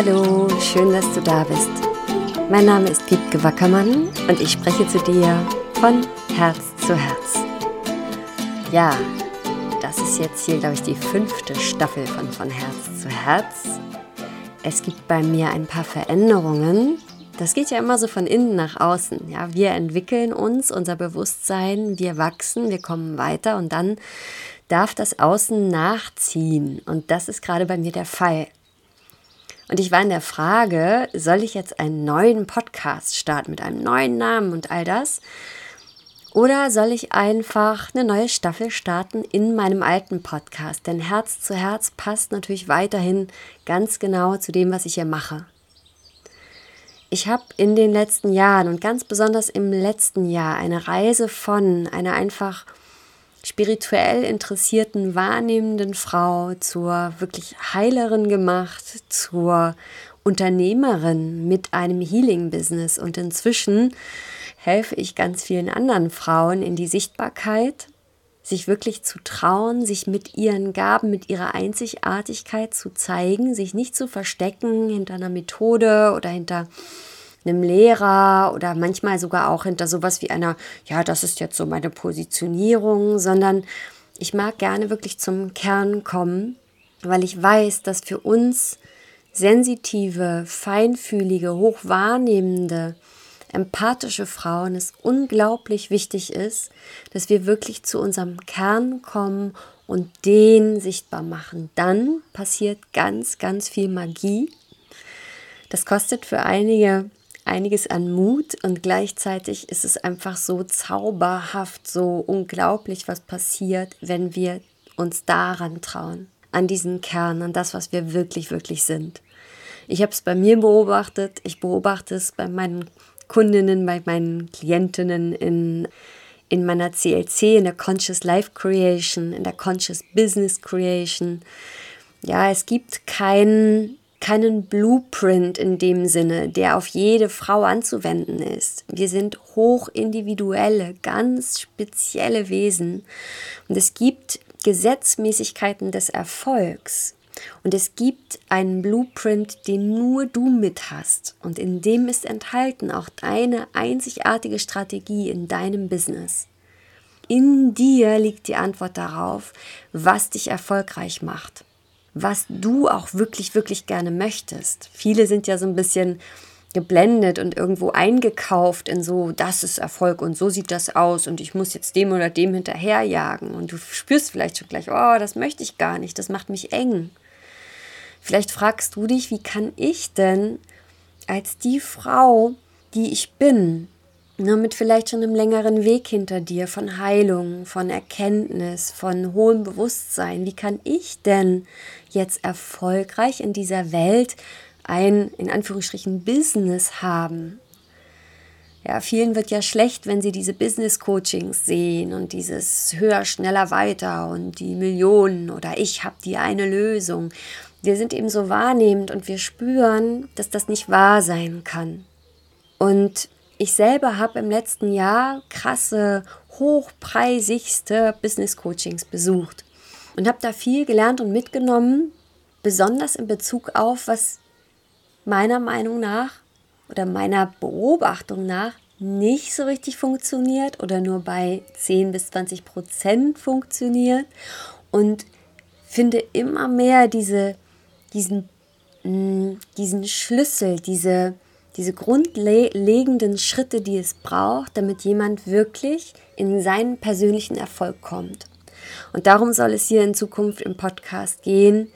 Hallo, schön, dass du da bist. Mein Name ist Wiebke Wackermann und ich spreche zu dir von Herz zu Herz. Ja, das ist jetzt hier, glaube ich, die fünfte Staffel von Von Herz zu Herz. Es gibt bei mir ein paar Veränderungen. Das geht ja immer so von innen nach außen. Ja, wir entwickeln uns, unser Bewusstsein, wir wachsen, wir kommen weiter und dann darf das Außen nachziehen. Und das ist gerade bei mir der Fall. Und ich war in der Frage, soll ich jetzt einen neuen Podcast starten mit einem neuen Namen und all das? Oder soll ich einfach eine neue Staffel starten in meinem alten Podcast? Denn Herz zu Herz passt natürlich weiterhin ganz genau zu dem, was ich hier mache. Ich habe in den letzten Jahren und ganz besonders im letzten Jahr eine Reise von einer einfach spirituell interessierten, wahrnehmenden Frau zur wirklich Heilerin gemacht, zur Unternehmerin mit einem Healing-Business. Und inzwischen helfe ich ganz vielen anderen Frauen in die Sichtbarkeit, sich wirklich zu trauen, sich mit ihren Gaben, mit ihrer Einzigartigkeit zu zeigen, sich nicht zu verstecken hinter einer Methode oder hinter einem Lehrer oder manchmal sogar auch hinter sowas wie einer, ja, das ist jetzt so meine Positionierung, sondern ich mag gerne wirklich zum Kern kommen, weil ich weiß, dass für uns sensitive, feinfühlige, hochwahrnehmende, empathische Frauen es unglaublich wichtig ist, dass wir wirklich zu unserem Kern kommen und den sichtbar machen. Dann passiert ganz, ganz viel Magie. Das kostet für einige einiges an Mut und gleichzeitig ist es einfach so zauberhaft, so unglaublich, was passiert, wenn wir uns daran trauen, an diesen Kern, an das, was wir wirklich, wirklich sind. Ich habe es bei mir beobachtet, ich beobachte es bei meinen Kundinnen, bei meinen Klientinnen in, in meiner CLC, in der Conscious Life Creation, in der Conscious Business Creation. Ja, es gibt keinen keinen Blueprint in dem Sinne, der auf jede Frau anzuwenden ist. Wir sind hochindividuelle, ganz spezielle Wesen und es gibt Gesetzmäßigkeiten des Erfolgs. Und es gibt einen Blueprint, den nur du mit hast. Und in dem ist enthalten auch deine einzigartige Strategie in deinem Business. In dir liegt die Antwort darauf, was dich erfolgreich macht was du auch wirklich, wirklich gerne möchtest. Viele sind ja so ein bisschen geblendet und irgendwo eingekauft in so, das ist Erfolg und so sieht das aus und ich muss jetzt dem oder dem hinterherjagen und du spürst vielleicht schon gleich, oh, das möchte ich gar nicht, das macht mich eng. Vielleicht fragst du dich, wie kann ich denn als die Frau, die ich bin, nur mit vielleicht schon einem längeren Weg hinter dir von Heilung, von Erkenntnis, von hohem Bewusstsein. Wie kann ich denn jetzt erfolgreich in dieser Welt ein, in Anführungsstrichen, Business haben? Ja, vielen wird ja schlecht, wenn sie diese Business-Coachings sehen und dieses höher, schneller, weiter und die Millionen oder ich habe die eine Lösung. Wir sind eben so wahrnehmend und wir spüren, dass das nicht wahr sein kann. Und ich selber habe im letzten Jahr krasse, hochpreisigste Business Coachings besucht und habe da viel gelernt und mitgenommen, besonders in Bezug auf, was meiner Meinung nach oder meiner Beobachtung nach nicht so richtig funktioniert oder nur bei 10 bis 20 Prozent funktioniert und finde immer mehr diese, diesen, mm, diesen Schlüssel, diese, diese grundlegenden Schritte, die es braucht, damit jemand wirklich in seinen persönlichen Erfolg kommt. Und darum soll es hier in Zukunft im Podcast gehen.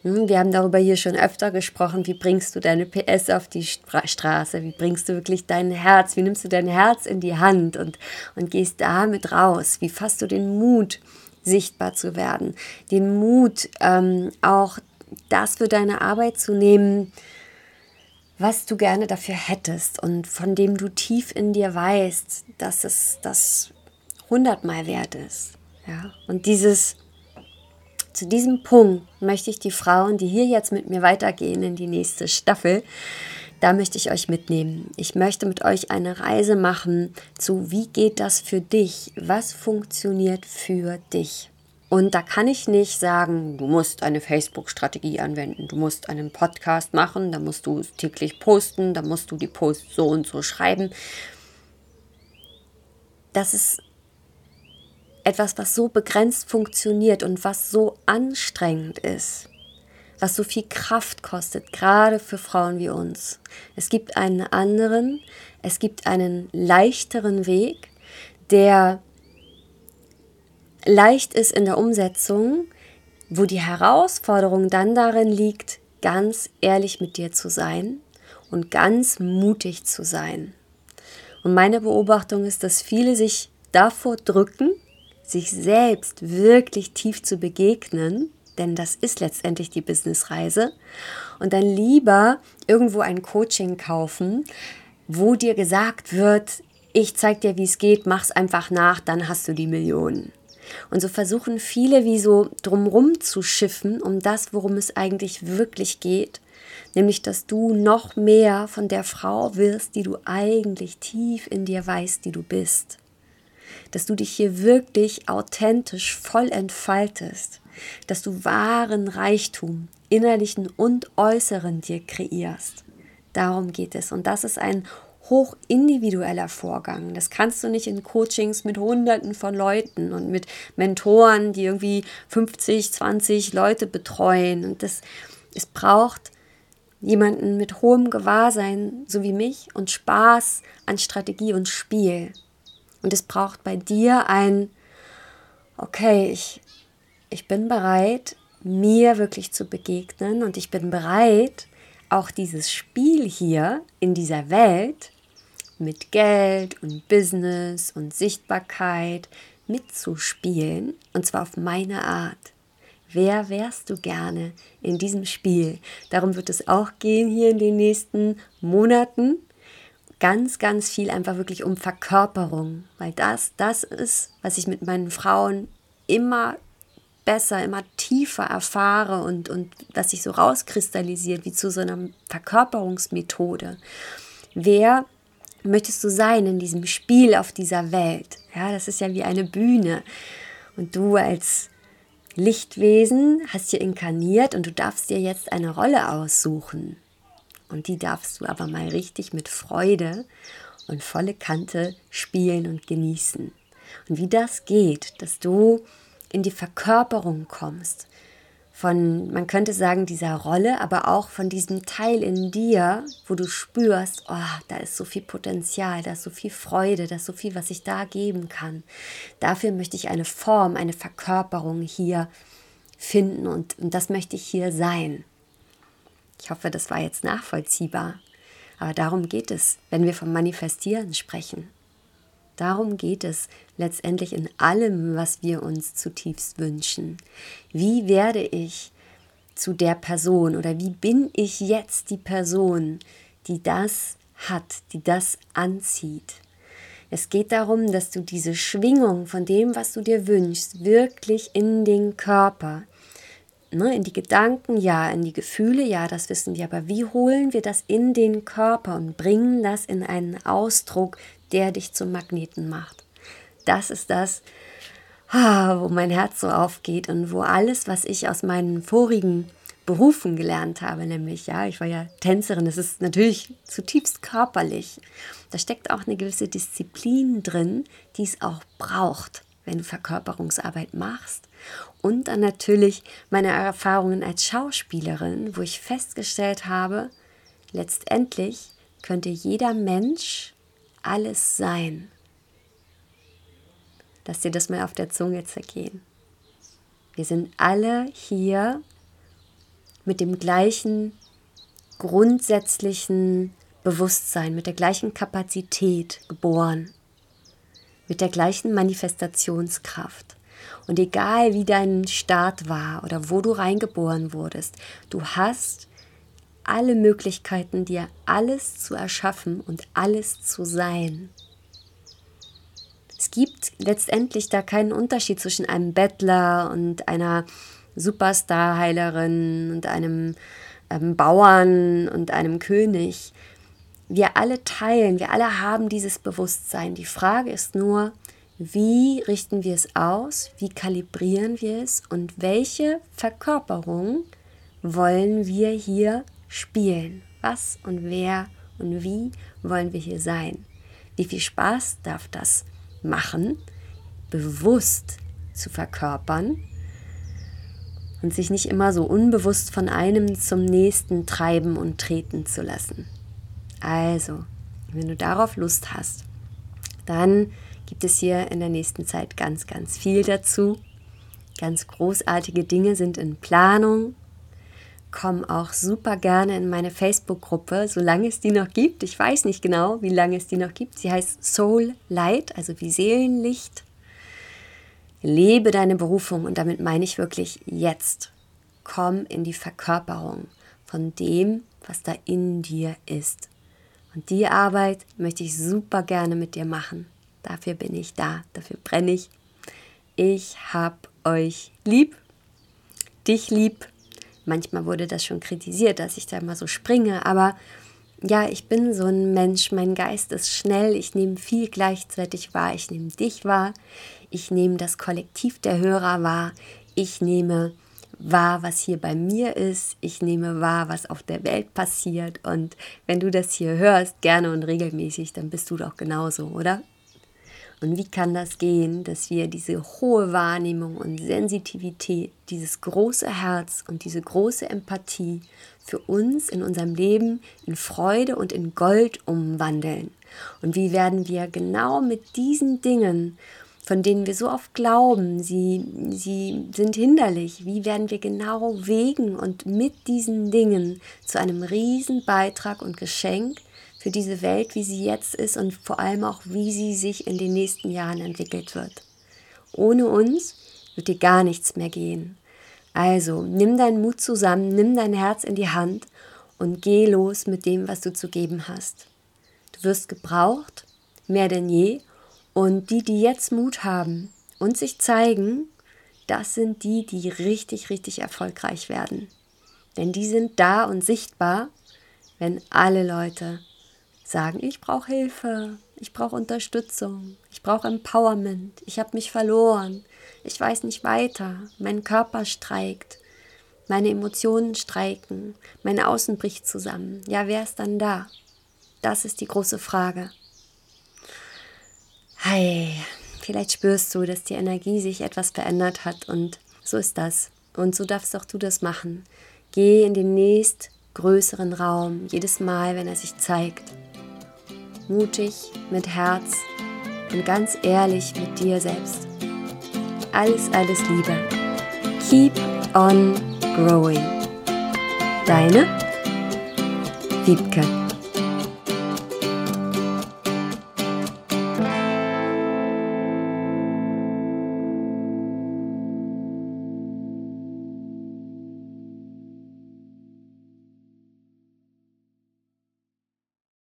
Hm, wir haben darüber hier schon öfter gesprochen. Wie bringst du deine PS auf die Straße? Wie bringst du wirklich dein Herz? Wie nimmst du dein Herz in die Hand und, und gehst damit raus? Wie fasst du den Mut, sichtbar zu werden? Den Mut, ähm, auch das für deine Arbeit zu nehmen, was du gerne dafür hättest und von dem du tief in dir weißt, dass es das hundertmal wert ist. Ja? Und dieses, zu diesem Punkt möchte ich die Frauen, die hier jetzt mit mir weitergehen in die nächste Staffel, da möchte ich euch mitnehmen. Ich möchte mit euch eine Reise machen zu, wie geht das für dich? Was funktioniert für dich? Und da kann ich nicht sagen, du musst eine Facebook-Strategie anwenden, du musst einen Podcast machen, da musst du täglich posten, da musst du die Posts so und so schreiben. Das ist etwas, was so begrenzt funktioniert und was so anstrengend ist, was so viel Kraft kostet, gerade für Frauen wie uns. Es gibt einen anderen, es gibt einen leichteren Weg, der leicht ist in der Umsetzung, wo die Herausforderung dann darin liegt, ganz ehrlich mit dir zu sein und ganz mutig zu sein. Und meine Beobachtung ist, dass viele sich davor drücken, sich selbst wirklich tief zu begegnen, denn das ist letztendlich die Businessreise, und dann lieber irgendwo ein Coaching kaufen, wo dir gesagt wird, ich zeig dir, wie es geht, mach's einfach nach, dann hast du die Millionen. Und so versuchen viele wie so drumrum zu schiffen um das, worum es eigentlich wirklich geht, nämlich dass du noch mehr von der Frau wirst, die du eigentlich tief in dir weißt, die du bist. Dass du dich hier wirklich authentisch voll entfaltest, dass du wahren Reichtum, innerlichen und äußeren dir kreierst. Darum geht es. Und das ist ein hoch individueller Vorgang. Das kannst du nicht in Coachings mit Hunderten von Leuten und mit Mentoren, die irgendwie 50, 20 Leute betreuen. Und das, es braucht jemanden mit hohem Gewahrsein, so wie mich, und Spaß an Strategie und Spiel. Und es braucht bei dir ein, okay, ich, ich bin bereit, mir wirklich zu begegnen und ich bin bereit, auch dieses Spiel hier in dieser Welt mit Geld und Business und Sichtbarkeit mitzuspielen und zwar auf meine Art. Wer wärst du gerne in diesem Spiel? Darum wird es auch gehen hier in den nächsten Monaten. Ganz, ganz viel einfach wirklich um Verkörperung, weil das, das ist, was ich mit meinen Frauen immer besser, immer tiefer erfahre und, und was sich so rauskristallisiert, wie zu so einer Verkörperungsmethode. Wer möchtest du sein in diesem Spiel auf dieser Welt? Ja, das ist ja wie eine Bühne. Und du als Lichtwesen hast hier inkarniert und du darfst dir jetzt eine Rolle aussuchen. Und die darfst du aber mal richtig mit Freude und volle Kante spielen und genießen. Und wie das geht, dass du in die Verkörperung kommst von, man könnte sagen, dieser Rolle, aber auch von diesem Teil in dir, wo du spürst, oh, da ist so viel Potenzial, da ist so viel Freude, da ist so viel, was ich da geben kann. Dafür möchte ich eine Form, eine Verkörperung hier finden und, und das möchte ich hier sein. Ich hoffe, das war jetzt nachvollziehbar. Aber darum geht es, wenn wir vom Manifestieren sprechen. Darum geht es letztendlich in allem, was wir uns zutiefst wünschen. Wie werde ich zu der Person oder wie bin ich jetzt die Person, die das hat, die das anzieht? Es geht darum, dass du diese Schwingung von dem, was du dir wünschst, wirklich in den Körper, ne, in die Gedanken, ja, in die Gefühle, ja, das wissen wir, aber wie holen wir das in den Körper und bringen das in einen Ausdruck, der dich zum Magneten macht. Das ist das, ah, wo mein Herz so aufgeht und wo alles, was ich aus meinen vorigen Berufen gelernt habe, nämlich, ja, ich war ja Tänzerin, das ist natürlich zutiefst körperlich. Da steckt auch eine gewisse Disziplin drin, die es auch braucht, wenn du Verkörperungsarbeit machst. Und dann natürlich meine Erfahrungen als Schauspielerin, wo ich festgestellt habe, letztendlich könnte jeder Mensch alles sein. Lass dir das mal auf der Zunge zergehen. Wir sind alle hier mit dem gleichen grundsätzlichen Bewusstsein, mit der gleichen Kapazität geboren, mit der gleichen Manifestationskraft. Und egal wie dein Start war oder wo du reingeboren wurdest, du hast alle Möglichkeiten, dir alles zu erschaffen und alles zu sein. Es gibt letztendlich da keinen Unterschied zwischen einem Bettler und einer Superstar-Heilerin und einem ähm, Bauern und einem König. Wir alle teilen, wir alle haben dieses Bewusstsein. Die Frage ist nur, Wie richten wir es aus? Wie kalibrieren wir es? Und welche Verkörperung wollen wir hier spielen? Was und wer und wie wollen wir hier sein? Wie viel Spaß darf das machen, bewusst zu verkörpern und sich nicht immer so unbewusst von einem zum nächsten treiben und treten zu lassen. Also, wenn du darauf Lust hast, dann gibt es hier in der nächsten Zeit ganz, ganz viel dazu. Ganz großartige Dinge sind in Planung. Komm auch super gerne in meine Facebook-Gruppe, solange es die noch gibt. Ich weiß nicht genau, wie lange es die noch gibt. Sie heißt Soul Light, also wie Seelenlicht. Lebe deine Berufung und damit meine ich wirklich jetzt. Komm in die Verkörperung von dem, was da in dir ist. Und die Arbeit möchte ich super gerne mit dir machen. Dafür bin ich da, dafür brenne ich. Ich hab euch lieb, dich lieb. Manchmal wurde das schon kritisiert, dass ich da immer so springe, aber ja, ich bin so ein Mensch, mein Geist ist schnell, ich nehme viel gleichzeitig wahr, ich nehme dich wahr, ich nehme das Kollektiv der Hörer wahr, ich nehme wahr, was hier bei mir ist, ich nehme wahr, was auf der Welt passiert und wenn du das hier hörst, gerne und regelmäßig, dann bist du doch genauso, oder? Und wie kann das gehen, dass wir diese hohe Wahrnehmung und Sensitivität, dieses große Herz und diese große Empathie für uns in unserem Leben in Freude und in Gold umwandeln? Und wie werden wir genau mit diesen Dingen, von denen wir so oft glauben, sie, sie sind hinderlich, wie werden wir genau wegen und mit diesen Dingen zu einem Riesenbeitrag und Geschenk für diese Welt, wie sie jetzt ist und vor allem auch, wie sie sich in den nächsten Jahren entwickelt wird. Ohne uns wird dir gar nichts mehr gehen. Also nimm deinen Mut zusammen, nimm dein Herz in die Hand und geh los mit dem, was du zu geben hast. Du wirst gebraucht, mehr denn je, und die, die jetzt Mut haben und sich zeigen, das sind die, die richtig, richtig erfolgreich werden. Denn die sind da und sichtbar, wenn alle Leute sagen, ich brauche Hilfe, ich brauche Unterstützung, ich brauche Empowerment, ich habe mich verloren, ich weiß nicht weiter, mein Körper streikt, meine Emotionen streiken, mein Außen bricht zusammen. Ja, wer ist dann da? Das ist die große Frage. Hey, vielleicht spürst du, dass die Energie sich etwas verändert hat und so ist das. Und so darfst auch du das machen. Geh in den nächst größeren Raum, jedes Mal, wenn er sich zeigt mutig, mit Herz und ganz ehrlich mit dir selbst. Alles, alles Liebe. Keep on growing. Deine Wiebke.